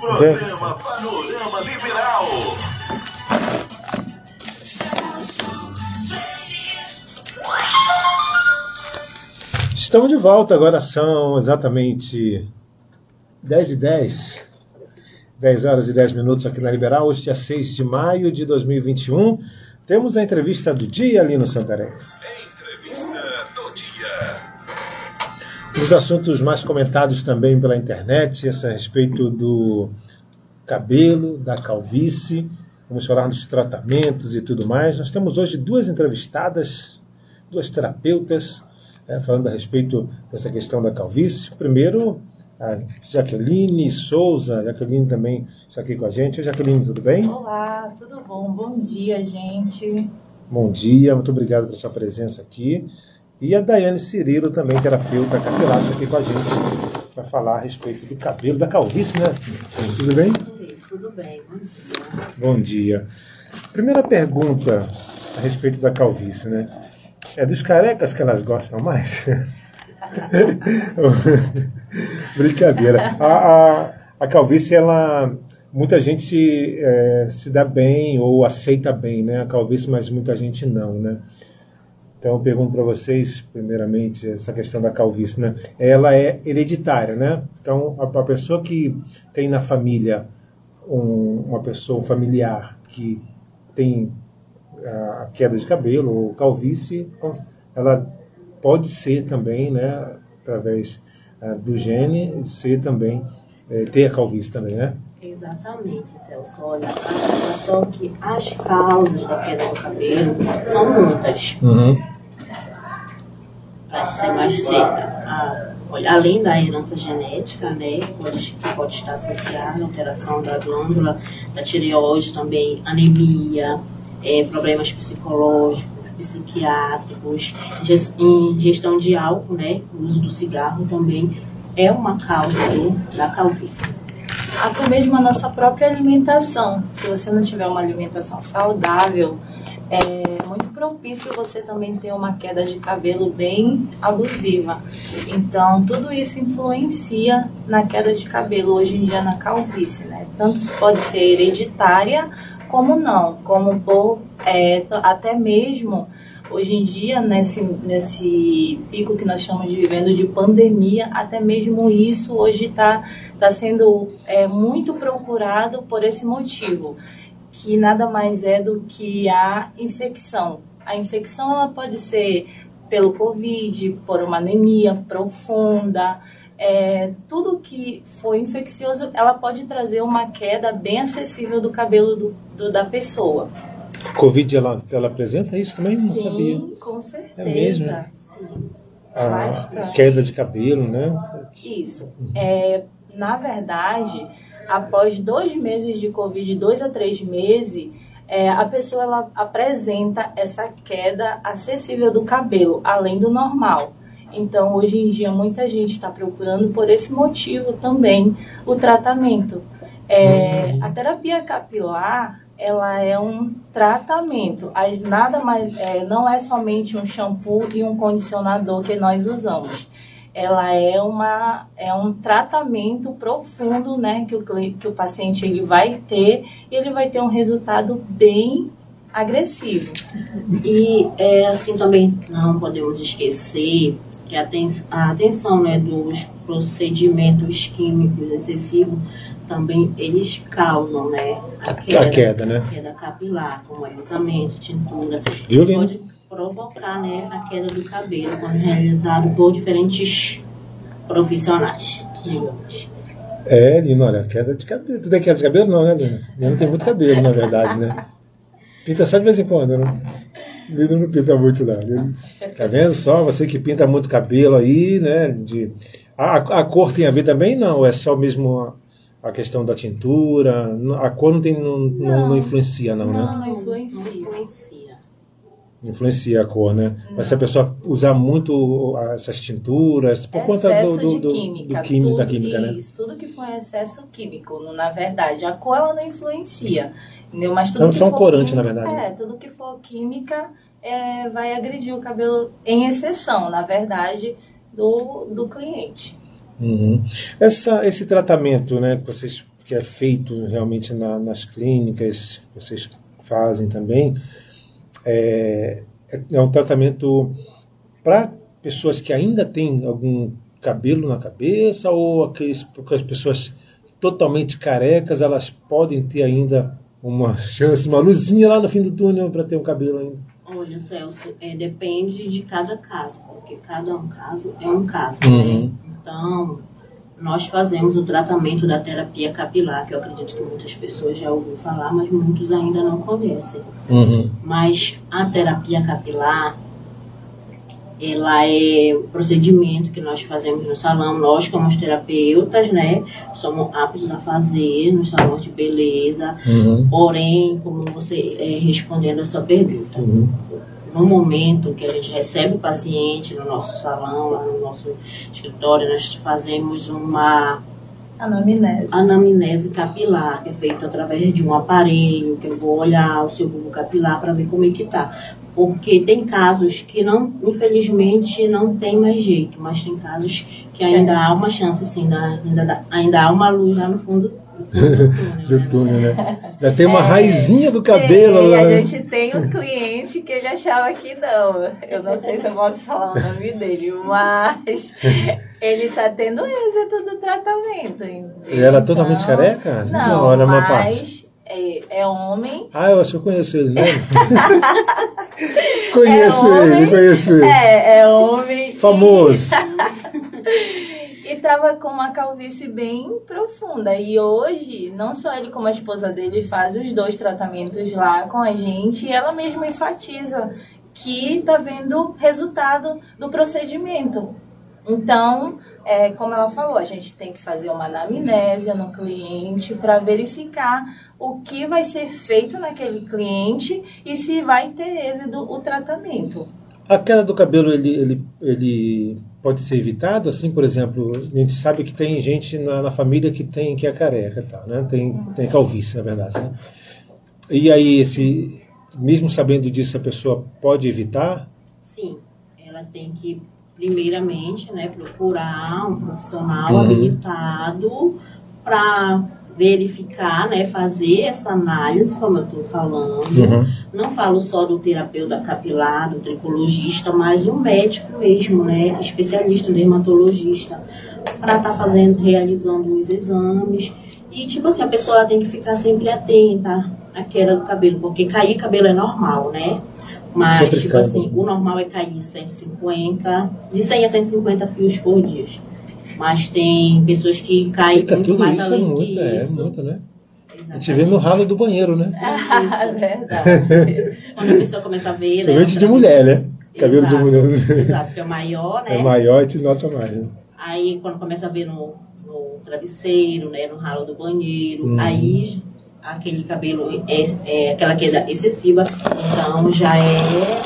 Programa Panorama Liberal. Estamos de volta, agora são exatamente 10 e 10. 10 horas e 10 minutos aqui na Liberal, hoje dia 6 de maio de 2021. Temos a entrevista do dia ali no Santarém. Os assuntos mais comentados também pela internet, esse a respeito do cabelo, da calvície, vamos falar dos tratamentos e tudo mais. Nós temos hoje duas entrevistadas, duas terapeutas, né, falando a respeito dessa questão da calvície. Primeiro, a Jaqueline Souza. Jaqueline também está aqui com a gente. Jaqueline, tudo bem? Olá, tudo bom? Bom dia, gente. Bom dia, muito obrigado pela sua presença aqui. E a Daiane Cirilo, também terapeuta capilar, está aqui com a gente para falar a respeito do cabelo, da calvície, né? Tudo bem? Tudo bem, bom dia. Bom dia. Primeira pergunta a respeito da calvície, né? É dos carecas que elas gostam mais? Brincadeira. A, a, a calvície, ela. Muita gente é, se dá bem ou aceita bem, né? A calvície, mas muita gente não, né? Então eu pergunto para vocês, primeiramente, essa questão da calvície, né? Ela é hereditária, né? Então a, a pessoa que tem na família um, uma pessoa um familiar que tem a queda de cabelo ou calvície, ela pode ser também, né, através do gene, ser também, eh, ter a calvície também, né? Exatamente, Celso. Olha só que as causas da queda do cabelo são muitas. Uhum. Para ser mais certa, a, além da herança genética, né, pode, que pode estar associada à alteração da glândula, da tireoide também, anemia, é, problemas psicológicos, psiquiátricos, ingestão de álcool, né, o uso do cigarro também é uma causa do, da calvície. Até mesmo a nossa própria alimentação. Se você não tiver uma alimentação saudável, é muito propício você também ter uma queda de cabelo bem abusiva. Então, tudo isso influencia na queda de cabelo, hoje em dia na calvície, né? Tanto pode ser hereditária como não, como por é, até mesmo hoje em dia, nesse, nesse pico que nós estamos vivendo de pandemia, até mesmo isso hoje está tá sendo é, muito procurado por esse motivo, que nada mais é do que a infecção. A infecção ela pode ser pelo Covid, por uma anemia profunda, é, tudo que for infeccioso, ela pode trazer uma queda bem acessível do cabelo do, do da pessoa. Covid, ela, ela apresenta isso também? Não Sim, sabia. com certeza. É mesmo? A Bastante. queda de cabelo, né? Isso. É, na verdade, após dois meses de Covid, dois a três meses, é, a pessoa ela apresenta essa queda acessível do cabelo, além do normal. Então, hoje em dia, muita gente está procurando por esse motivo também o tratamento. É, a terapia capilar, ela é um tratamento. As, nada mais, é, não é somente um shampoo e um condicionador que nós usamos. Ela é, uma, é um tratamento profundo, né, que o, que o paciente ele vai ter e ele vai ter um resultado bem agressivo. E é, assim também não podemos esquecer que a, aten a atenção né, dos procedimentos químicos excessivos também eles causam né, a queda, A queda, né? queda capilar, como alisamento, tintura. Pode provocar né, a queda do cabelo quando realizado por diferentes profissionais. digamos. É, Lino, olha, queda de cabelo. Tu tem queda de cabelo? Não, né, Lino? Lino tem muito cabelo, na verdade, né? Pinta só de vez em quando, né? Lino não pinta muito, não. Lino- Tá vendo só? Você que pinta muito cabelo aí, né? De... A, a cor tem a ver também? Não, é só mesmo a, a questão da tintura. A cor não, tem, não, não, não influencia, não, né? Não, não Não influencia. Influencia. A cor, né? Mas se a pessoa usar muito essas tinturas, por conta do, do, do, química, do químico, da química, né? isso, tudo que for excesso químico, na verdade, a cor ela não influencia, entendeu? Mas tudo Então, que um for corante, química- na verdade? É, tudo que for química é, vai agredir o cabelo em exceção, na verdade, do, do cliente. Uhum. Essa, esse tratamento, né, que vocês que é feito realmente na, nas clínicas, vocês fazem também, é, é um tratamento para pessoas que ainda têm algum cabelo na cabeça ou aqueles, aquelas pessoas totalmente carecas, elas podem ter ainda uma chance, uma luzinha lá no fim do túnel para ter um cabelo ainda? Olha, Celso, é, depende de cada caso, porque cada um caso é um caso, Uhum. né? Então, nós fazemos o tratamento da terapia capilar, que eu acredito que muitas pessoas já ouviram falar, mas muitos ainda não conhecem. Uhum. Mas a terapia capilar, ela é um procedimento que nós fazemos no salão. Nós, como os terapeutas, né, somos aptos a fazer nos salões de beleza. Uhum. Porém, como você é, respondendo a sua pergunta, Uhum. No momento que a gente recebe o paciente no nosso salão, lá no nosso escritório, nós fazemos uma Anamnese. anamnese capilar, que é feita através de um aparelho, que eu vou olhar o seu bulbo capilar para ver como é que tá. Porque tem casos que não, infelizmente, não tem mais jeito, mas tem casos que ainda há uma chance, sim, da- ainda, ainda há uma luz lá no fundo do, fundo do túnel. Né? né? Já tem uma raizinha do cabelo Tem, lá. a né? gente tem um cliente que ele achava que não. Eu não sei se eu posso falar o nome dele, mas ele tá tendo êxito do tratamento. Ele era totalmente Então, careca? Não, era uma parte. mas é, é homem. Ah, eu acho que eu conheço ele, né? conheço É ele, homem. conheço ele. É, é homem. Famoso. E tava com uma calvície bem profunda. E hoje, não só ele como a esposa dele faz os dois tratamentos lá com a gente, e ela mesma enfatiza que tá vendo resultado do procedimento. Então, é, como ela falou, a gente tem que fazer uma anamnésia no cliente para verificar o que vai ser feito naquele cliente e se vai ter êxito o tratamento. A queda do cabelo, ele, ele, ele pode ser evitado? Assim, por exemplo, a gente sabe que tem gente na, na família que tem que é careca, tal, né? Tem, tem calvície, na verdade, né? E aí, esse, mesmo sabendo disso, a pessoa pode evitar? Sim, ela tem que, primeiramente, né, procurar um profissional Uhum. habilitado para verificar, né, fazer essa análise, como eu estou falando. Uhum. Não falo só do terapeuta capilar, do tricologista, mas um médico mesmo, né, especialista, dermatologista, para estar fazendo, realizando os exames. E, tipo assim, a pessoa tem que ficar sempre atenta à queda do cabelo, porque cair cabelo é normal, né? Mas, Sempre tipo cai. assim, o normal é cair 150, de 100 a 150 fios por dia. Mas tem pessoas que caem Eita, muito tudo mais isso é além muito, disso. é muito, né? A gente Exatamente. vê no ralo do banheiro, né? Ah, verdade. Quando a pessoa começa a ver, né? De mulher, né? Cabelo de Exato. mulher Exato, porque é maior, né? é maior e te nota mais. Né? Aí quando começa a ver no, no travesseiro, né? No ralo do banheiro, Uhum. aí aquele cabelo é, é aquela queda excessiva, então já é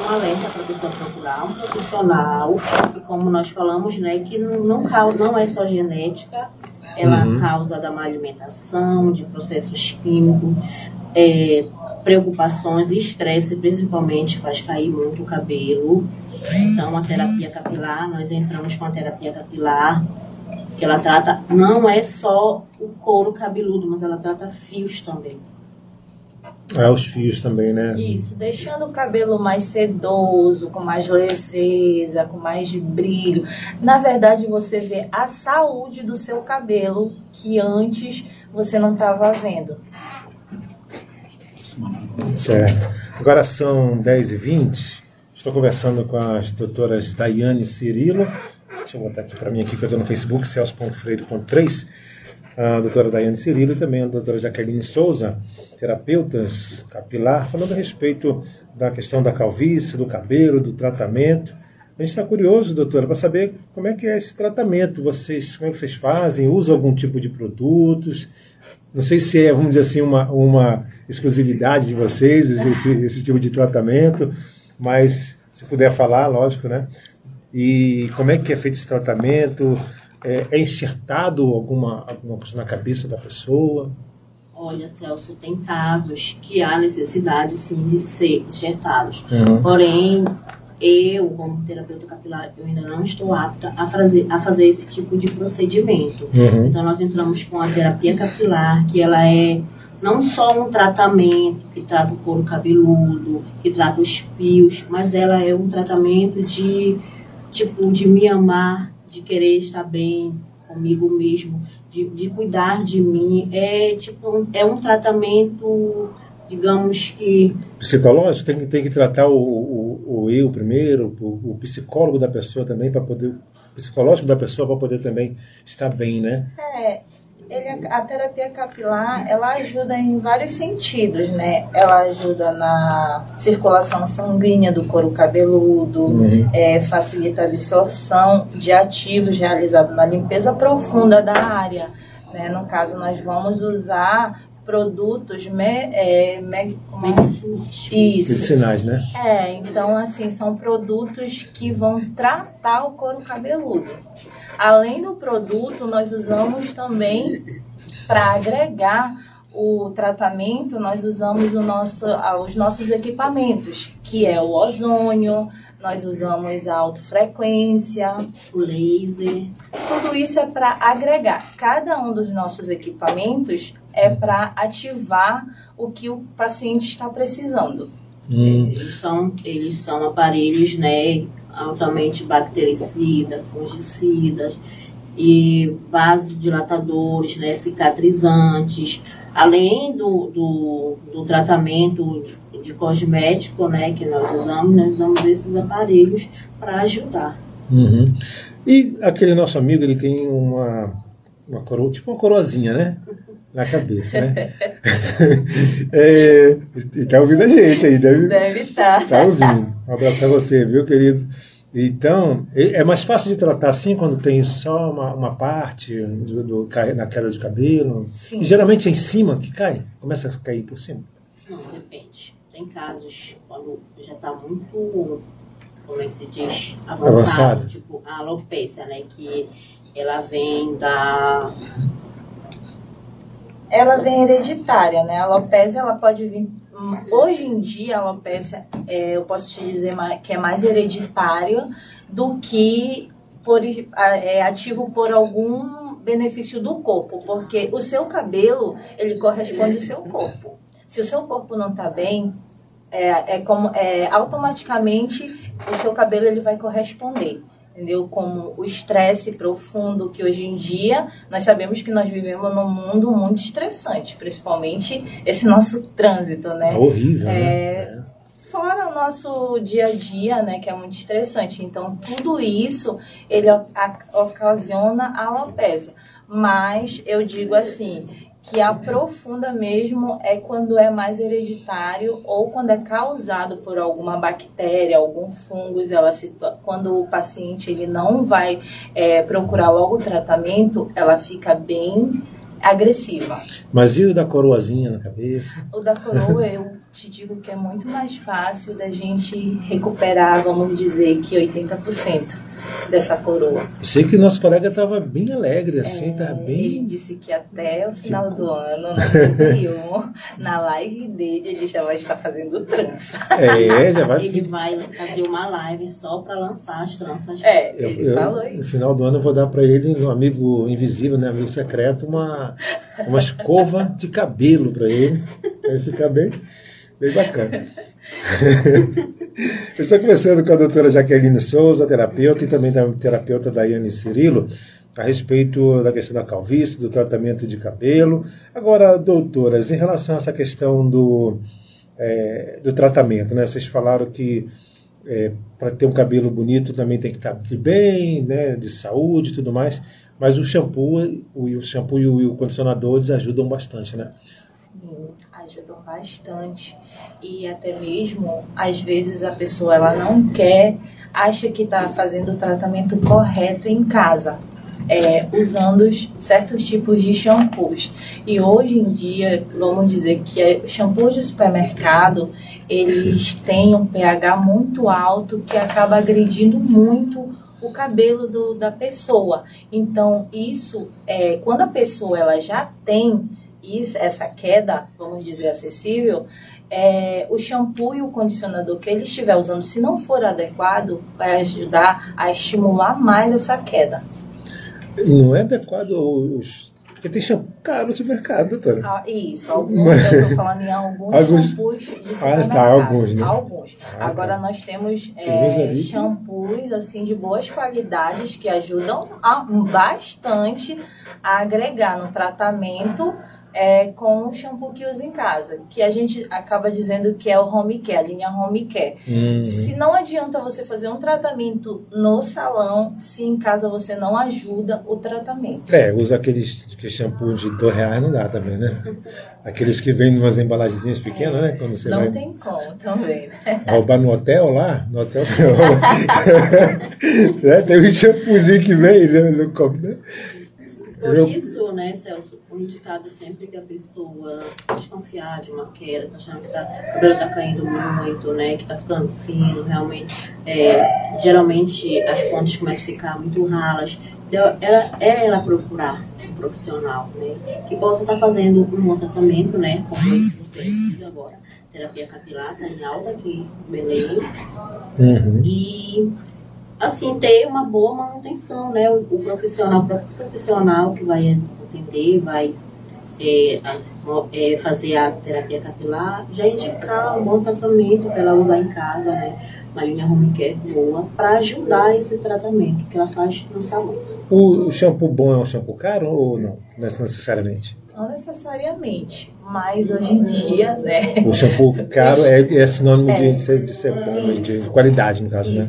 um alerta para a pessoa procurar um profissional. E como nós falamos, né, que não, não, é só genética, ela Uhum. causa da má alimentação, de processos químicos, é, preocupações e estresse principalmente faz cair muito o cabelo. Então a terapia capilar, nós entramos com a terapia capilar, que ela trata, não é só o couro cabeludo, mas ela trata fios também. É, os fios também, né? Isso, deixando o cabelo mais sedoso, com mais leveza, com mais brilho. Na verdade, você vê a saúde do seu cabelo que antes você não estava vendo. Certo. Agora são 10h20. Estou conversando com as doutoras Daiane e Cirilo. Deixa eu botar aqui para mim aqui que eu estou no Facebook, celso.freire.3. A doutora Daiane Cirilo e também a doutora Jaqueline Souza, terapeutas capilar, falando a respeito da questão da calvície, do cabelo, do tratamento. A gente está curioso, doutora, para saber como é que é esse tratamento. Vocês, como é que vocês fazem? Usam algum tipo de produtos? Não sei se é, vamos dizer assim, uma, uma exclusividade de vocês, esse, esse tipo de tratamento, mas se puder falar, lógico, né? E como é que é feito esse tratamento? É, é enxertado alguma, alguma coisa na cabeça da pessoa? Olha, Celso, tem casos que há necessidade sim de ser enxertados. Uhum. Porém, eu, como terapeuta capilar, eu ainda não estou apta a fazer, a fazer esse tipo de procedimento. Uhum. Então, nós entramos com a terapia capilar, que ela é não só um tratamento que trata o couro cabeludo, que trata os fios, mas ela é um tratamento de, tipo, de me amar, de querer estar bem comigo mesmo, de, de cuidar de mim. É, tipo, um- é um tratamento, digamos que Psicológico tem que, tem que tratar o, o, o eu primeiro, o, o psicólogo da pessoa também, para poder. O psicológico da pessoa para poder também estar bem, né? É, ele, a terapia capilar, ela ajuda em vários sentidos, né? Ela ajuda na circulação sanguínea do couro cabeludo, Uhum. é, facilita a absorção de ativos realizados na limpeza profunda da área. Né? No caso, nós vamos usar produtos me, é, me, como é? medicinais. Isso. Medicinais, né? É, então assim, são produtos que vão tratar o couro cabeludo. Além do produto, nós usamos também para agregar o tratamento, nós usamos o nosso, os nossos equipamentos, que é o ozônio, nós usamos a autofrequência, O laser. tudo isso é para agregar. Cada um dos nossos equipamentos é para ativar o que o paciente está precisando. Hum, Eles são, eles são aparelhos, né, altamente bactericidas, fungicidas e vasodilatadores, né, cicatrizantes. Além do, do, do tratamento de, de cosmético, né, que nós usamos, nós usamos esses aparelhos para ajudar. uhum. E aquele nosso amigo, ele tem uma, uma coroa, tipo uma coroazinha, né? Na cabeça, né? é, ele tá ouvindo a gente aí, deve, Deve estar. Tá ouvindo. Um abraço a você, viu, querido? Então, é mais fácil de tratar assim quando tem só uma, uma parte do, do, na queda de cabelo? Sim. E geralmente é em cima que cai? Começa a cair por cima? Não, depende. Tem casos quando já está muito, como é que se diz? Avançado. Avançado. Tipo a alopecia, né? Que ela vem da. Ela vem hereditária, né? A alopecia, ela pode vir... Hoje em dia, a alopecia, é, eu posso te dizer que é mais hereditário do que por, é ativo por algum benefício do corpo, porque o seu cabelo, ele corresponde ao seu corpo. Se o seu corpo não está bem, é, é como é, automaticamente o seu cabelo ele vai corresponder entendeu como o estresse profundo que hoje em dia nós sabemos que nós vivemos num mundo muito estressante principalmente esse nosso trânsito É né horrível, É, né? fora o nosso dia a dia, né, que é muito estressante. Então, tudo isso, ele ocasiona a alopecia. Mas, eu digo assim, que aprofunda mesmo é quando é mais hereditário ou quando é causado por alguma bactéria, algum fungos, ela se, quando o paciente ele não vai é, procurar logo o tratamento, ela fica bem agressiva. Mas e o da coroazinha na cabeça? O da coroa, eu te digo que é muito mais fácil da gente recuperar, vamos dizer que 80% dessa coroa. Eu sei que nosso colega estava bem alegre, assim, estava Ele bem. disse que até o final do ano, na 31, na live dele, ele já vai estar fazendo trança. É, já vai. Ele vai fazer uma live só para lançar as tranças. É, Eu, ele eu, falou no isso. final do ano eu vou dar para ele, um amigo invisível, né, amigo secreto, uma, uma escova de cabelo para ele. Ele ficar bem, bem bacana. estou conversando com a doutora Jaqueline Souza, terapeuta, e também da terapeuta Daiane Cirilo, a respeito da questão da calvície, do tratamento de cabelo. Agora, doutoras, em relação a essa questão do, é, do tratamento, né? Vocês falaram que para ter um cabelo bonito também tem que estar de bem, né, de saúde e tudo mais. Mas o shampoo, o, shampoo e o, condicionador ajudam bastante, né? Sim, ajudam bastante. E até mesmo, às vezes, a pessoa ela não quer, acha que está fazendo o tratamento correto em casa. é, usando os- certos tipos de shampoos. E hoje em dia, vamos dizer que é, shampoos de supermercado, eles têm um pH muito alto que acaba agredindo muito o cabelo do- da pessoa. Então, isso, é, quando a pessoa ela já tem isso, essa queda, vamos dizer, acessível, é, o shampoo e o condicionador que ele estiver usando, se não for adequado, vai ajudar a estimular mais essa queda. Não é adequado os. Porque tem shampoo caro no supermercado, doutora. Ah, isso, alguns, eu estou falando em alguns, Alguns- shampoos Ah, tá, alguns, né? Alguns. Ah, Agora tá. nós temos é, shampoos assim, de boas qualidades que ajudam a- bastante a agregar no tratamento é, com o shampoo que usa em casa. Que a gente acaba dizendo que é o home care, a linha home care. Uhum. Se não adianta você fazer um tratamento no salão, se em casa você não ajuda o tratamento. É, usa aqueles que shampoo de dois reais não dá também, né? Aqueles que vêm em umas embalagenzinhas pequenas, né? Quando você não vai tem como também, né? roubar no hotel lá, no hotel né? tem um shampoozinho que vem né, no copo, né? Por Eu- isso, né, Celso, o indicado sempre que a pessoa desconfiar de uma queda, tá achando que tá, o cabelo tá caindo muito, né, que tá ficando fino, realmente, é, geralmente as pontas começam a ficar muito ralas, então, ela, é ela procurar um profissional, né, que possa estar fazendo um bom tratamento, né, como esse oferecido agora. Terapia capilar tá em alta aqui em Belém, Uhum. e assim ter uma boa manutenção, né? O, o profissional, o próprio profissional que vai atender, vai é, é, fazer a terapia capilar, já indicar um bom tratamento para ela usar em casa, né? Uma linha home care boa para ajudar esse tratamento que ela faz no salão. O, o shampoo bom é um shampoo caro ou não? Não necessariamente. Não necessariamente, mas hoje em dia, né? O shampoo caro é, é sinônimo É. de, ser, de ser bom, né? de qualidade, no caso, né?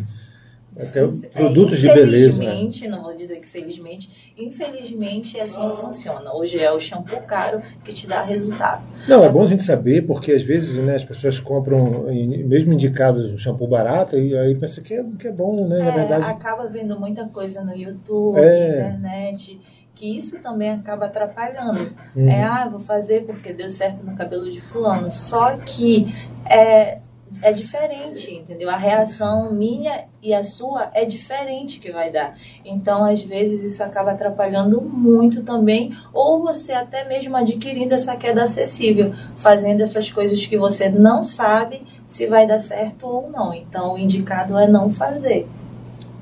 Até É, produtos de beleza. né? Infelizmente, não vou dizer que felizmente, infelizmente é assim que funciona. Hoje é o shampoo caro que te dá resultado. Não, é bom a gente saber, porque às vezes né, as pessoas compram, mesmo indicados, um shampoo barato, e aí pensa que é, que é bom, né? Na É, verdade. acaba vendo muita coisa no YouTube, É. internet, que isso também acaba atrapalhando. Uhum. É, ah, vou fazer porque deu certo no cabelo de fulano. Só que é, é diferente, entendeu? A reação minha e a sua é diferente que vai dar. Então, às vezes, isso acaba atrapalhando muito também, ou você até mesmo adquirindo essa queda acessível, fazendo essas coisas que você não sabe se vai dar certo ou não. Então, o indicado é não fazer.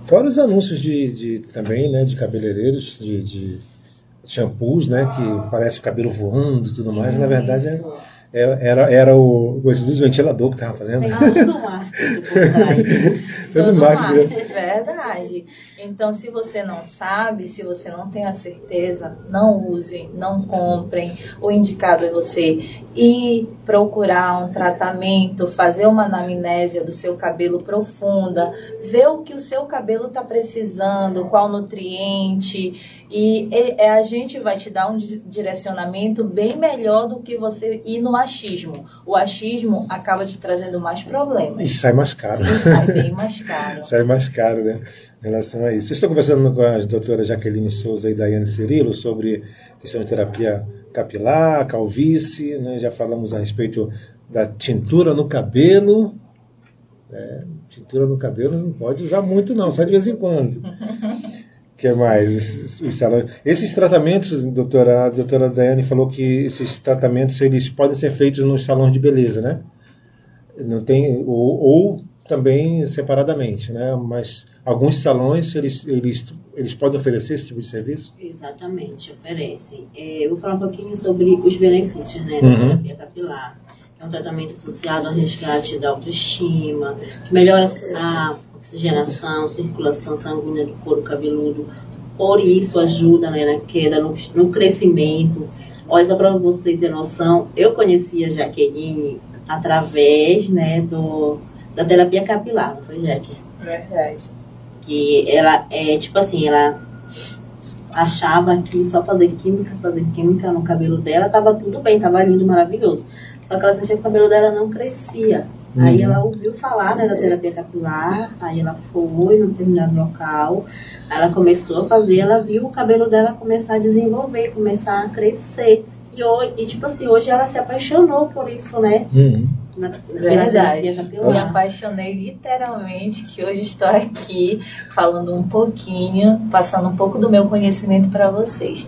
Fora os anúncios de, de também, né, de cabeleireiros, de, de shampoos, né, que parece o cabelo voando e tudo mais. Na verdade, Isso. é- era, era o, o ventilador que estava fazendo. Tem tudo marketing por trás. Todo Todo marketing, né? marketing, verdade. Então, se você não sabe, se você não tem a certeza, não use, não comprem. O indicado é você ir procurar um tratamento, fazer uma anamnésia do seu cabelo profunda, ver o que o seu cabelo está precisando, qual nutriente. E a gente vai te dar um di- direcionamento bem melhor do que você ir no achismo. O achismo acaba te trazendo mais E problemas. sai mais caro. E sai bem mais caro. Sai mais caro, né? Em relação a isso. Eu estou conversando com a doutora Jaqueline Souza e Daiane Cirilo sobre questão de terapia capilar, calvície, né? Já falamos a respeito da tintura no cabelo. É, tintura no cabelo não pode usar muito, não, só de vez em quando. Que mais? Os- os salões- Esses tratamentos, doutora, a doutora Daiane falou que esses tratamentos eles podem ser feitos nos salões de beleza, né? Não tem, ou, ou também separadamente, né? Mas alguns salões eles, eles, eles podem oferecer esse tipo de serviço? Exatamente, oferece. É, eu vou falar um pouquinho sobre os benefícios né, da Uhum. terapia capilar. É um tratamento associado ao resgate da autoestima, que melhora a oxigenação, circulação sanguínea do couro cabeludo. Por isso ajuda né, na queda, no, no crescimento. Olha, só para você ter noção, eu conheci a Jaqueline através né, do, da terapia capilar, não foi, Jaque? Verdade. que ela é tipo assim, ela achava que só fazer química, fazer química no cabelo dela tava tudo bem, tava lindo, maravilhoso. Só que ela sentia que o cabelo dela não crescia. Aí Uhum. ela ouviu falar né, da terapia capilar, aí ela foi num determinado local, aí ela começou a fazer, ela viu o cabelo dela começar a desenvolver, começar a crescer. E, hoje, e tipo assim, hoje ela se apaixonou por isso, né? Uhum. Na, na Verdade. terapia Me apaixonei literalmente que hoje estou aqui falando um pouquinho, passando um pouco do meu conhecimento para vocês.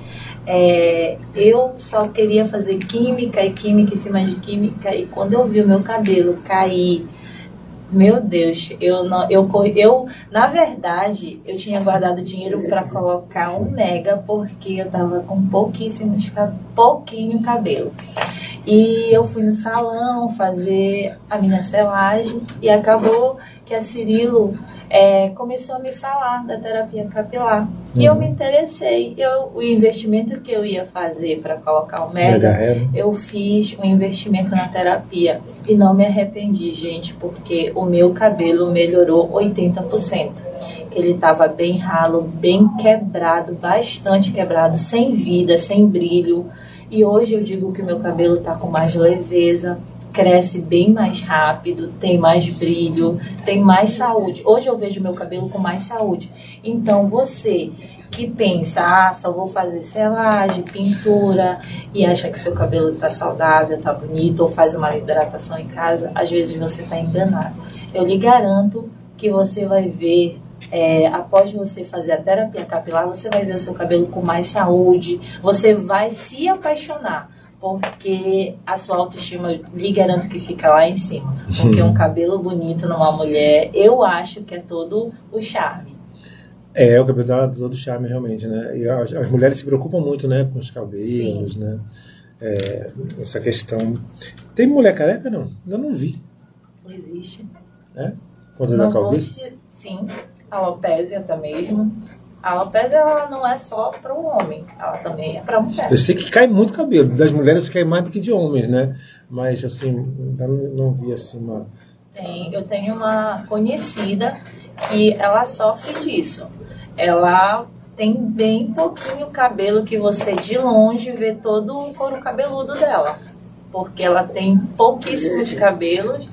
É, eu só queria fazer química e química em cima de química e quando eu vi o meu cabelo cair meu Deus, eu não, eu, eu na verdade eu tinha guardado dinheiro para colocar um mega porque eu tava com pouquíssimos pouquinho cabelo. E eu fui no salão fazer a minha selagem e acabou que a Cirilo é, começou a me falar da terapia capilar. Uhum. E eu uhum. me interessei. Eu, o investimento que eu ia fazer para colocar o Mega eu fiz um investimento na terapia. E não me arrependi, gente, porque o meu cabelo melhorou 80%. Ele estava bem ralo, bem quebrado, bastante quebrado, sem vida, sem brilho. E hoje eu digo que o meu cabelo está com mais leveza, cresce bem mais rápido, tem mais brilho, tem mais saúde. Hoje eu vejo meu cabelo com mais saúde. Então você que pensa, ah, só vou fazer selagem, pintura e acha que seu cabelo está saudável, está bonito, ou faz uma hidratação em casa, às vezes você está enganado. Eu lhe garanto que você vai ver é, após você fazer a terapia capilar, você vai ver o seu cabelo com mais saúde, você vai se apaixonar porque a sua autoestima, lhe garanto que fica lá em cima. Porque um cabelo bonito numa mulher, eu acho que é todo o charme. É, o cabelo dá todo o charme, realmente, né? E as, as, mulheres se preocupam muito, né, com os cabelos, Sim. né? É, essa questão. Tem mulher careca, não? Ainda não vi. Não existe. É? Quando da calvície? Sim, a alopésia até mesmo. A alopecia ela não é só para o homem, ela também é para a mulher. Eu sei que cai muito cabelo, das mulheres cai mais do que de homens, né? Mas assim, não, não vi assim uma. Tem, eu tenho uma conhecida que ela sofre disso. Ela tem bem pouquinho cabelo que você de longe vê todo o couro cabeludo dela. Porque ela tem pouquíssimos cabelos.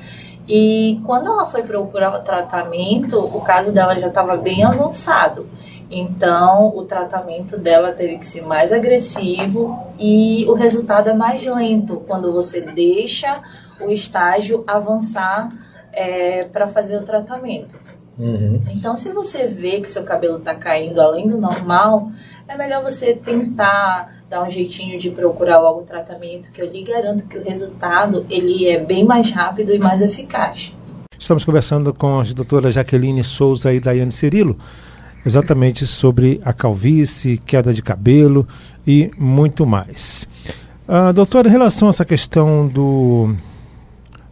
E quando ela foi procurar o tratamento, o caso dela já estava bem avançado. Então, o tratamento dela teve que ser mais agressivo e o resultado é mais lento quando você deixa o estágio avançar é, para fazer o tratamento. Uhum. Então, se você vê que seu cabelo está caindo além do normal, é melhor você tentar dar um jeitinho de procurar logo o tratamento, que eu lhe garanto que o resultado ele é bem mais rápido e mais eficaz. Estamos conversando com as doutoras Jaqueline Souza e Daiane Cirilo exatamente sobre a calvície, queda de cabelo e muito mais. Uh, doutora, em relação a essa questão do,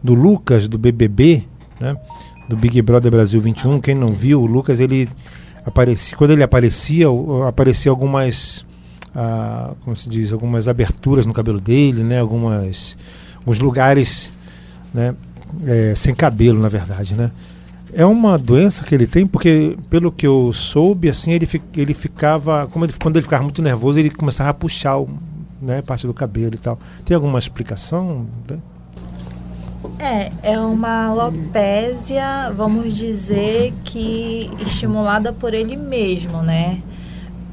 do Lucas, do BBB, né, do Big Brother Brasil 21, quem não viu, o Lucas, ele aparecia, quando ele aparecia, aparecia algumas, uh, como se diz, algumas aberturas no cabelo dele, né, algumas, alguns lugares né, é, sem cabelo, na verdade, né? É uma doença que ele tem, porque pelo que eu soube, assim, ele, ele ficava, como ele, quando ele ficava muito nervoso, ele começava a puxar né, parte do cabelo e tal. Tem alguma explicação? Né? É, é uma alopésia, vamos dizer que estimulada por ele mesmo, né?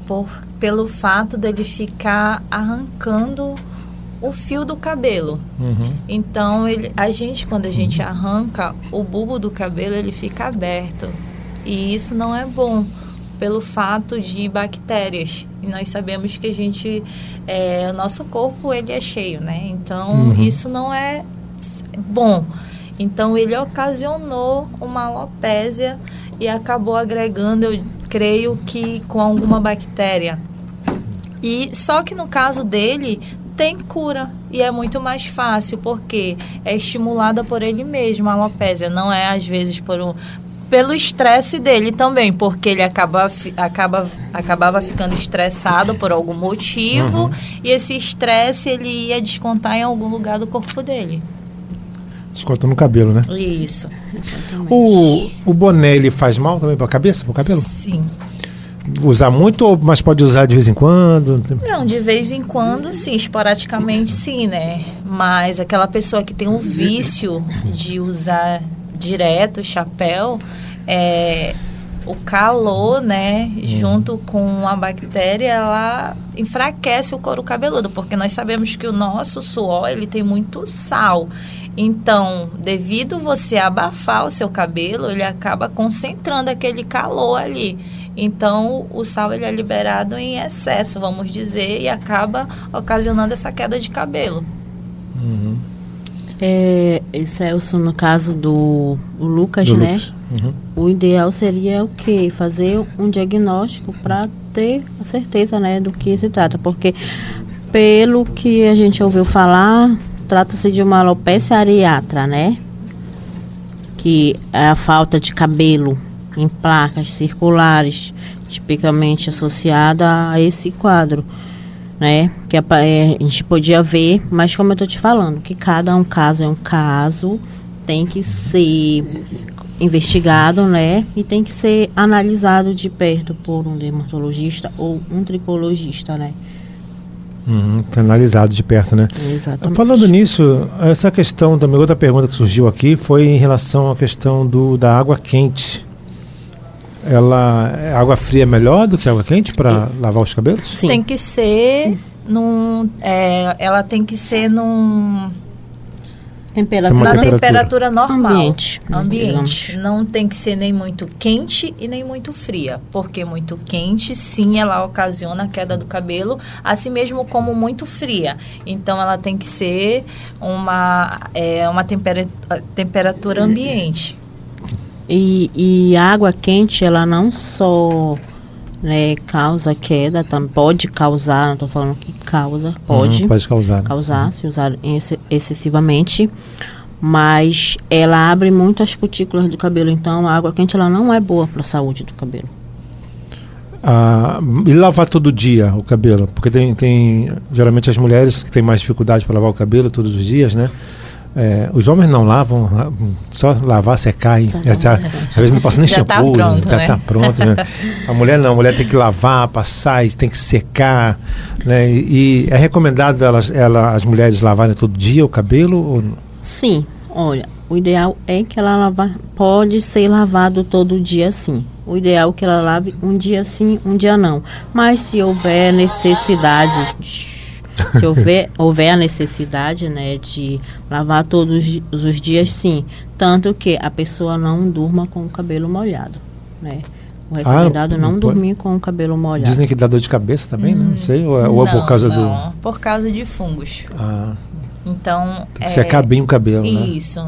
Por, pelo fato dele ficar arrancando o fio do cabelo. Uhum. Então, ele, a gente, quando a gente arranca, o bulbo do cabelo ele fica aberto. E isso não é bom pelo fato de bactérias. E nós sabemos que a gente, é, o nosso corpo ele é cheio, né? Então, uhum. isso não é bom. Então, ele ocasionou uma alopésia e acabou agregando, eu creio que com alguma bactéria. E só que no caso dele tem cura e é muito mais fácil porque é estimulada por ele mesmo a alopecia, não é às vezes por um, pelo estresse dele também, porque ele acaba, acaba, acabava ficando estressado por algum motivo uhum. e esse estresse ele ia descontar em algum lugar do corpo dele. Desconta no cabelo, né? Isso. O, o boné ele faz mal também para a cabeça, para o cabelo? Sim usar muito, mas pode usar de vez em quando? Não, de vez em quando, sim, esporadicamente, sim, né? Mas aquela pessoa que tem o vício de usar direto o chapéu, é, o calor, né, hum. junto com a bactéria, ela enfraquece o couro cabeludo, porque nós sabemos que o nosso suor, ele tem muito sal. Então, devido você abafar o seu cabelo, ele acaba concentrando aquele calor ali. Então, o sal ele é liberado em excesso, vamos dizer, e acaba ocasionando essa queda de cabelo. É, Celso, no caso do o Lucas, Do né? Lucas. Uhum. O ideal seria o quê? Fazer um diagnóstico para ter a certeza, né, do que se trata, porque pelo que a gente ouviu falar, trata-se de uma alopecia areata, né? Que é a falta de cabelo em placas circulares, tipicamente associada a esse quadro, né? Que a, é, a gente podia ver, mas como eu tô te falando, que cada um caso é um caso, tem que ser investigado, né? E tem que ser analisado de perto por um dermatologista ou um tricologista, né? Uhum, tá analisado de perto, né? Exatamente. Falando nisso, essa questão também, outra pergunta que surgiu aqui foi em relação à questão do, da água quente. Ela, água fria é melhor do que água quente para lavar os cabelos? Sim. Tem que ser num. é, ela tem que ser num. Temperatura. Na temperatura. temperatura normal. Ambiente, Ambiente. Não tem que ser nem muito quente e nem muito fria. Porque muito quente, sim, ela ocasiona a queda do cabelo, assim mesmo como muito fria. Então ela tem que ser uma, é, uma tempera- temperatura ambiente. E, e a água quente, ela não só né, causa queda, tam, pode causar, não estou falando que causa, pode, Uhum, pode causar. causar se usar ex- excessivamente, mas ela abre muito as cutículas do cabelo, então a água quente ela não é boa para a saúde do cabelo. Ah, e lavar todo dia o cabelo? Porque tem, tem geralmente as mulheres que têm mais dificuldade para lavar o cabelo todos os dias, né? É, os homens não lavam, la- só lavar, secar e tá- às vezes não passa nem Já tá shampoo, pronto, já né? está pronto. Né? A mulher não, a mulher tem que lavar, passar, tem que secar, né? E, e é recomendado elas, ela, as mulheres lavarem todo dia o cabelo? Ou? Sim, olha, o ideal é que ela lava, pode ser lavado todo dia sim. O ideal é que ela lave um dia sim, um dia não. Mas se houver necessidade, se houver, houver a necessidade, né, de lavar todos os- dias sim, tanto que a pessoa não durma com o cabelo molhado, né? O recomendado não pode- dormir com o cabelo molhado. Dizem que dá dor de cabeça também, né? Não sei, ou é, ou é por Não, causa não, Por causa de fungos. do. Ah, Então. tem que secar bem o cabelo, né? Isso.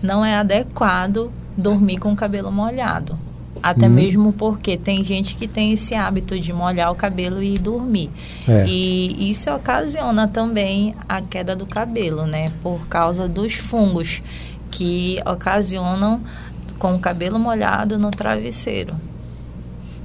Não é adequado dormir com o cabelo molhado. Até Hum. mesmo porque tem gente que tem esse hábito de molhar o cabelo e dormir. É. E isso ocasiona também a queda do cabelo, né? Por causa dos fungos que ocasionam com o cabelo molhado no travesseiro.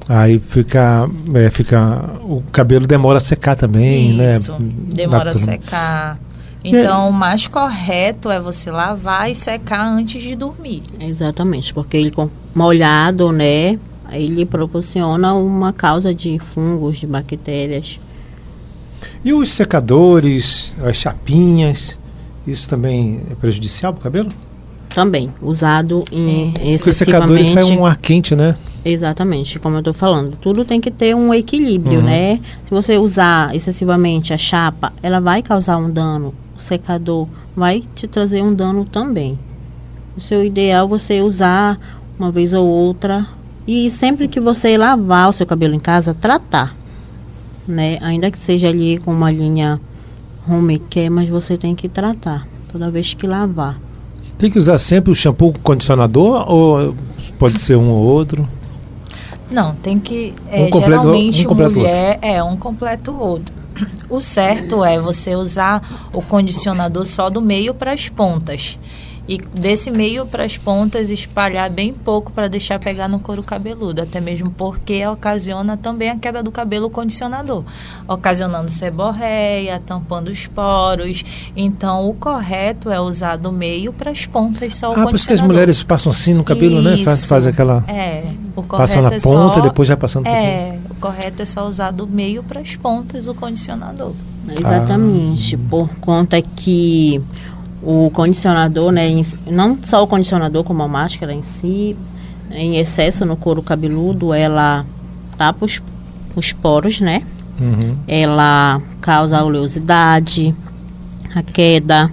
Aí fica, é, fica. O cabelo demora a secar também, Isso, né? demora a secar. Então, o mais correto é você lavar e secar antes de dormir. Exatamente, porque ele com molhado, né, ele proporciona uma causa de fungos, de bactérias. E os secadores, as chapinhas, isso também é prejudicial para o cabelo? Também, usado em Porque os secadores excessivamente. saem um ar quente, né? Exatamente, como eu estou falando. Tudo tem que ter um equilíbrio, Uhum. né? Se você usar excessivamente a chapa, ela vai causar um dano. Secador vai te trazer um dano também. O seu ideal é você usar uma vez ou outra. E sempre que você lavar o seu cabelo em casa, tratar. Né? Ainda que seja ali com uma linha home care, mas você tem que tratar toda vez que lavar. Tem que usar sempre o shampoo com condicionador ou pode ser um ou outro? Não, tem que. É, Um completa- geralmente, um completa o mulher é um completa o outro. O certo é você usar o condicionador só do meio para as pontas. E desse meio para as pontas espalhar bem pouco para deixar pegar no couro cabeludo, até mesmo porque ocasiona também a queda do cabelo o condicionador, ocasionando seborreia, tampando os poros. Então, o correto é usar do meio para as pontas só o Ah, por isso que as condicionador. mulheres passam assim no cabelo, né? Faz, Isso. faz aquela. É, o correto Passa na é ponta só, e depois já passando por É, o correto é só usar do meio para as pontas o condicionador. Exatamente, por conta que o condicionador, né, em não só o condicionador como a máscara em si, em excesso no couro cabeludo, ela tapa os, os poros, né? Uhum. Ela causa a oleosidade, a queda,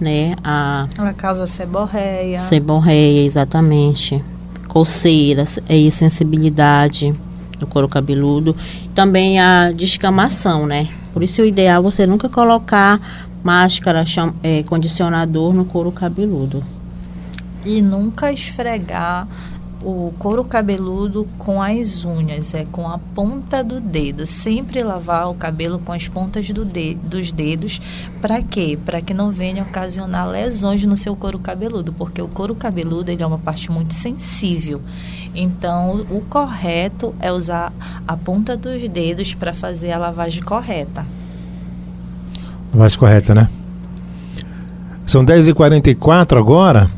né? A Ela causa seborreia. seborreia, exatamente. Coceiras e sensibilidade. do couro cabeludo. Também a descamação, né? Por isso o ideal é você nunca colocar máscara, cham, é, condicionador no couro cabeludo. E nunca esfregar o couro cabeludo com as unhas, é com a ponta do dedo. Sempre lavar o cabelo com as pontas do de, dos dedos. Para quê? Para que não venha ocasionar lesões no seu couro cabeludo, porque o couro cabeludo ele é uma parte muito sensível. Então, o correto é usar a ponta dos dedos para fazer a lavagem correta. Lavagem correta, né? São 10h44 agora.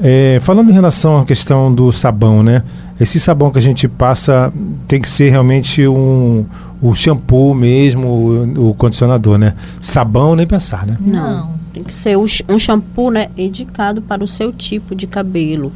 É, falando em relação à questão do sabão, né? Esse sabão que a gente passa tem que ser realmente um, o shampoo mesmo, o, o condicionador, né? Sabão nem pensar, né? Não, tem que ser um shampoo né, indicado para o seu tipo de cabelo.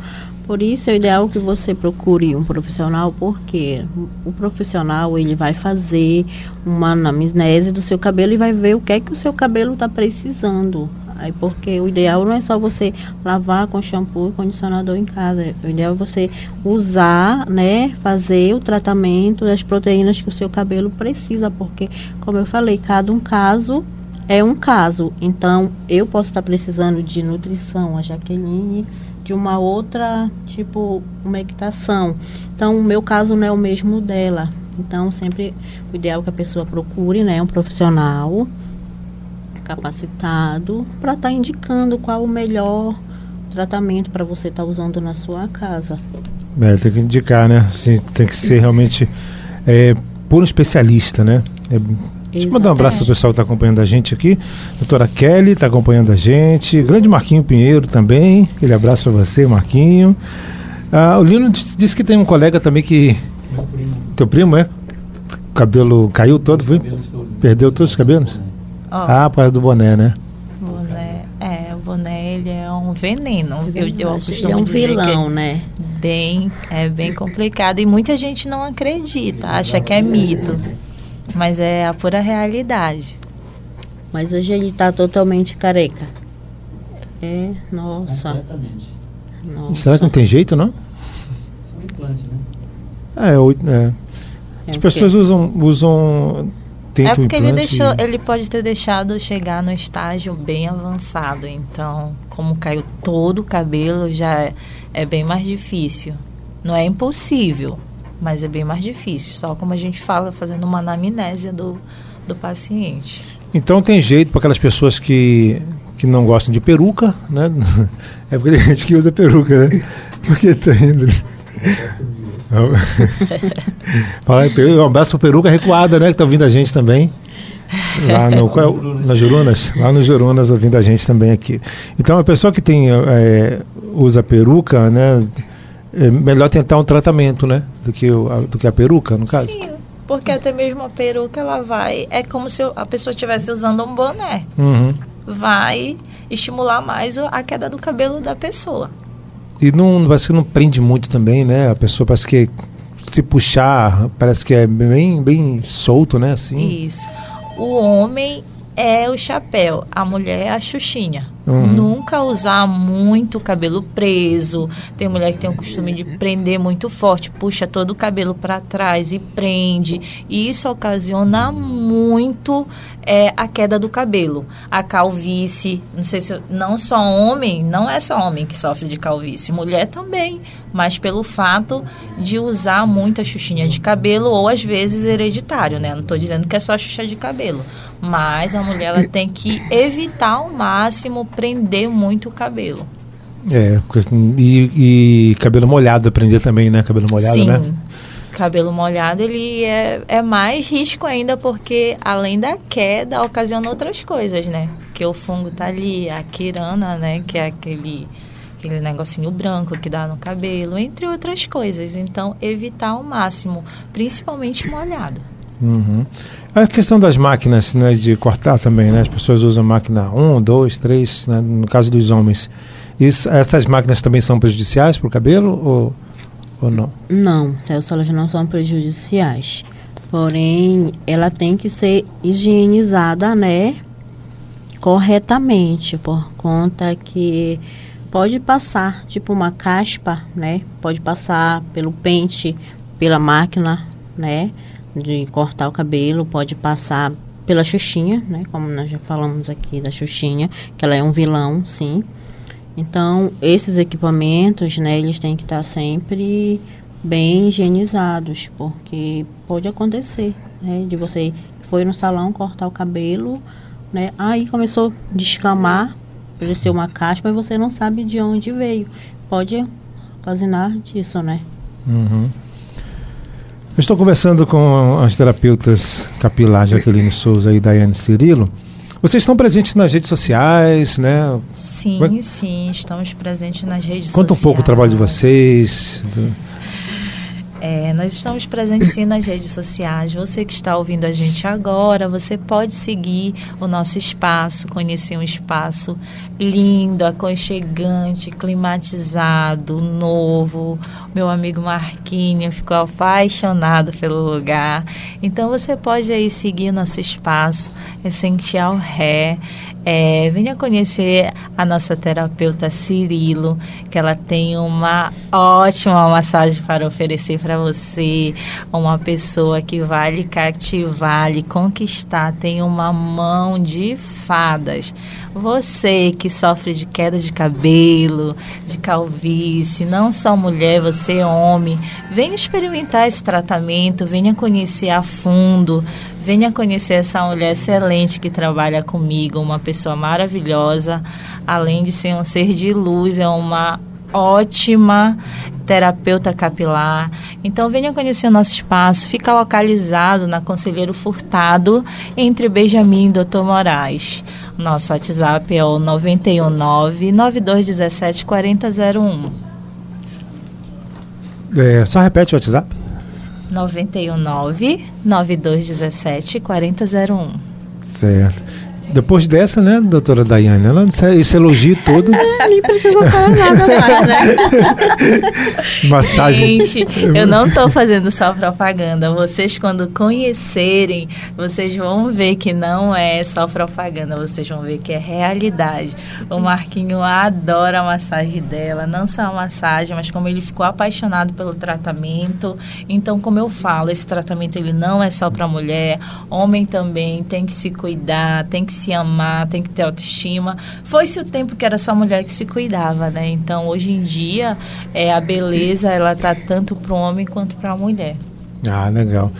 Por isso é ideal que você procure um profissional, porque o profissional ele vai fazer uma anamnese do seu cabelo e vai ver o que é que o seu cabelo está precisando. Aí porque o ideal não é só você lavar com shampoo e condicionador em casa. O ideal é você usar, né, fazer o tratamento das proteínas que o seu cabelo precisa, porque como eu falei, cada um caso é um caso. Então, eu posso estar precisando de nutrição, a Jaqueline de uma outra, tipo, uma equitação. Então, o meu caso não é o mesmo dela. Então, sempre o ideal é que a pessoa procure, né, um profissional capacitado para estar tá indicando qual o melhor tratamento para você estar tá usando na sua casa. É, tem que indicar, né? Assim, tem que ser realmente é, por um especialista, né? É, Deixa eu mandar um abraço ao pessoal que está acompanhando a gente aqui. Doutora Kelly está acompanhando a gente. Grande Marquinho Pinheiro também. Aquele abraço para você, Marquinho. Ah, o Lino disse que tem um colega também que. Meu primo. Teu primo, é? O cabelo caiu todo, foi? Perdeu todos os cabelos? Oh. Ah, por causa do boné, né? Boné, é, o boné ele é um veneno. Eu, eu costumo é um dizer vilão, que né? Bem, é bem complicado e muita gente não acredita, acha que é mito, mas é a pura realidade. Mas hoje ele está totalmente careca. É, nossa. Completamente. Nossa. Será que não tem jeito, não? São implantes, né? É, é. As pessoas usam, usam é porque ele deixou, ele pode ter deixado chegar no estágio bem avançado. Então, como caiu todo o cabelo, já é, é bem mais difícil. Não é impossível, mas é bem mais difícil. Só como a gente fala, fazendo uma anamnésia do, do paciente. Então tem jeito para aquelas pessoas que, que não gostam de peruca, né? É porque tem gente que usa peruca, né? Porque tá indo. Fala, um abraço pro Peruca Recuada, né? Que tá ouvindo a gente também. Lá no, qual, é nas Jurunas? Lá no Jurunas ouvindo a gente também aqui. Então a pessoa que tem, é, usa peruca, né? É melhor tentar um tratamento, né? Do que, o, a, do que a peruca, no caso. Sim, porque até mesmo a peruca ela vai. É como se a pessoa estivesse usando um boné. Uhum. Vai estimular mais a queda do cabelo da pessoa. E não, parece que não prende muito também, né? A pessoa parece que se puxar, parece que é bem, bem solto, né? Assim. Isso. O homem é o chapéu, a mulher é a xuxinha. Uhum. Nunca usar muito cabelo preso. Tem mulher que tem o costume de prender muito forte, puxa todo o cabelo para trás e prende. E isso ocasiona muito é, a queda do cabelo. A calvície, não sei se não só homem, não é só homem que sofre de calvície, mulher também, mas pelo fato de usar muita xuxinha de cabelo ou às vezes hereditário, né? Não estou dizendo que é só xuxa de cabelo, mas a mulher ela tem que evitar ao máximo prender muito o cabelo. É, e, e cabelo molhado prender também, né? Cabelo molhado, Sim. né? cabelo molhado ele é, é mais risco ainda porque além da queda ocasiona outras coisas, né? Que o fungo tá ali, a quirana, né? Que é aquele aquele negocinho branco que dá no cabelo, entre outras coisas. Então evitar ao máximo, principalmente molhado. Uhum. A questão das máquinas né, de cortar também, né? As pessoas usam máquina 1, 2, 3, né, no caso dos homens. Isso, essas máquinas também são prejudiciais para o cabelo ou, ou não? Não, elas não são prejudiciais. Porém, ela tem que ser higienizada, né? Corretamente, por conta que pode passar, tipo uma caspa, né? Pode passar pelo pente, pela máquina né? De cortar o cabelo, pode passar pela Xuxinha, né? Como nós já falamos aqui da Xuxinha, que ela é um vilão, sim. Então, esses equipamentos, né, eles têm que estar sempre bem higienizados, porque pode acontecer, né, de você foi no salão cortar o cabelo, né, aí começou a descamar, apareceu uma caspa e você não sabe de onde veio. Pode ocasionar disso, né? Uhum. Eu estou conversando com as terapeutas capilares Jaqueline Souza e Daiane Cirilo. Vocês estão presentes nas redes sociais, né? Sim, Como sim, estamos presentes nas redes Conta um sociais. pouco o trabalho de vocês. É, nós estamos presentes sim nas redes sociais. Você que está ouvindo a gente agora, você pode seguir o nosso espaço, conhecer um espaço lindo, aconchegante, climatizado, novo. Meu amigo Marquinho ficou apaixonado pelo lugar. Então você pode aí seguir nosso espaço, Essencial Ré. É, venha conhecer a nossa terapeuta Cirilo, que ela tem uma ótima massagem para oferecer para você. Uma pessoa que vai lhe cativar, lhe conquistar. Tem uma mão de fadas. Você que sofre de queda de cabelo, de calvície, não só mulher, você é homem, venha experimentar esse tratamento, venha conhecer a fundo. Venha conhecer essa mulher excelente que trabalha comigo, uma pessoa maravilhosa, além de ser um ser de luz, é uma ótima terapeuta capilar. Então venha conhecer o nosso espaço, fica localizado na Conselheiro Furtado, entre Benjamin e Dr. Moraes. Nosso WhatsApp é o 919 9217 4001. É, só repete o WhatsApp. 919 9217 4001. Certo. Depois dessa, né, doutora Daiane? Ela, esse elogio todo, Nem precisa falar nada mais, né? massagem. Gente, eu não estou fazendo só propaganda. Vocês, quando conhecerem, vocês vão ver que não é só propaganda. Vocês vão ver que é realidade. O Marquinho adora a massagem dela. Não só a massagem, mas como ele ficou apaixonado pelo tratamento. Então, como eu falo, esse tratamento ele não é só para mulher. Homem também tem que se cuidar, tem que se amar, tem que ter autoestima. Foi-se o tempo que era só mulher que se cuidava, né? Então, hoje em dia, é, a beleza, ela tá tanto para o homem quanto para a mulher. Ah, legal.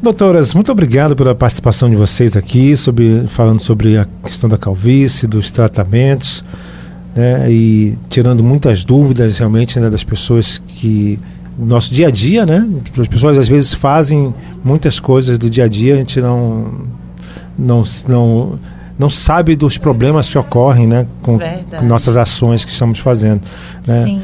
Doutoras, muito obrigado pela participação de vocês aqui, sobre, falando sobre a questão da calvície, dos tratamentos, né, e tirando muitas dúvidas realmente né, das pessoas que. no nosso dia a dia, né? As pessoas às vezes fazem muitas coisas do dia a dia, a gente não. não, não não sabe dos problemas que ocorrem, né, com, Verdade. nossas ações que estamos fazendo, né? Sim.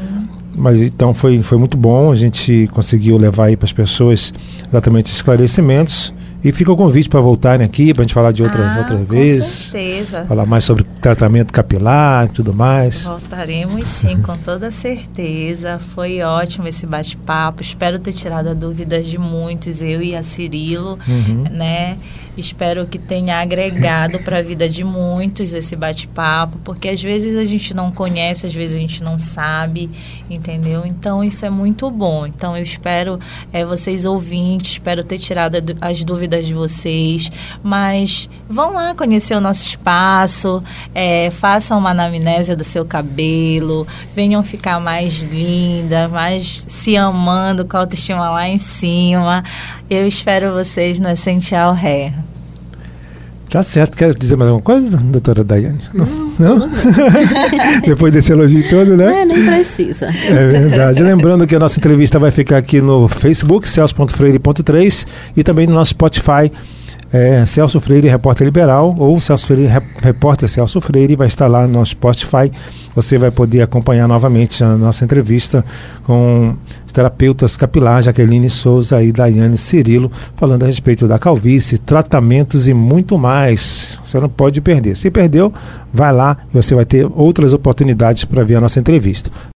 Mas então foi, foi muito bom, a gente conseguiu levar aí para as pessoas exatamente esclarecimentos. E fica o convite para voltarem aqui, para a gente falar de outra, ah, outra com vez. certeza. Falar mais sobre tratamento capilar e tudo mais. Voltaremos sim, com toda certeza. Foi ótimo esse bate-papo. Espero ter tirado a dúvidas de muitos, eu e a Cirilo, Uhum. né? Espero que tenha agregado para a vida de muitos esse bate-papo, porque às vezes a gente não conhece, às vezes a gente não sabe, entendeu? Então isso é muito bom. Então eu espero é, vocês ouvintes, espero ter tirado as dúvidas de vocês, mas vão lá conhecer o nosso espaço, é, façam uma anamnésia do seu cabelo, venham ficar mais linda, mais se amando, com a autoestima lá em cima. Eu espero vocês no Essencial Hair. Tá certo. Quer dizer mais alguma coisa, doutora Daiane? Não? Não? Depois desse elogio todo, né? É, nem precisa. É verdade. Lembrando que a nossa entrevista vai ficar aqui no Facebook, celso.freire.3 e também no nosso Spotify, é, Celso Freire Repórter Liberal ou Celso Freire Rep- Repórter Celso Freire vai estar lá no nosso Spotify. Você vai poder acompanhar novamente a nossa entrevista com terapeutas capilar Jaqueline Souza e Daiane Cirilo, falando a respeito da calvície, tratamentos e muito mais. Você não pode perder. Se perdeu, vai lá e você vai ter outras oportunidades para ver a nossa entrevista.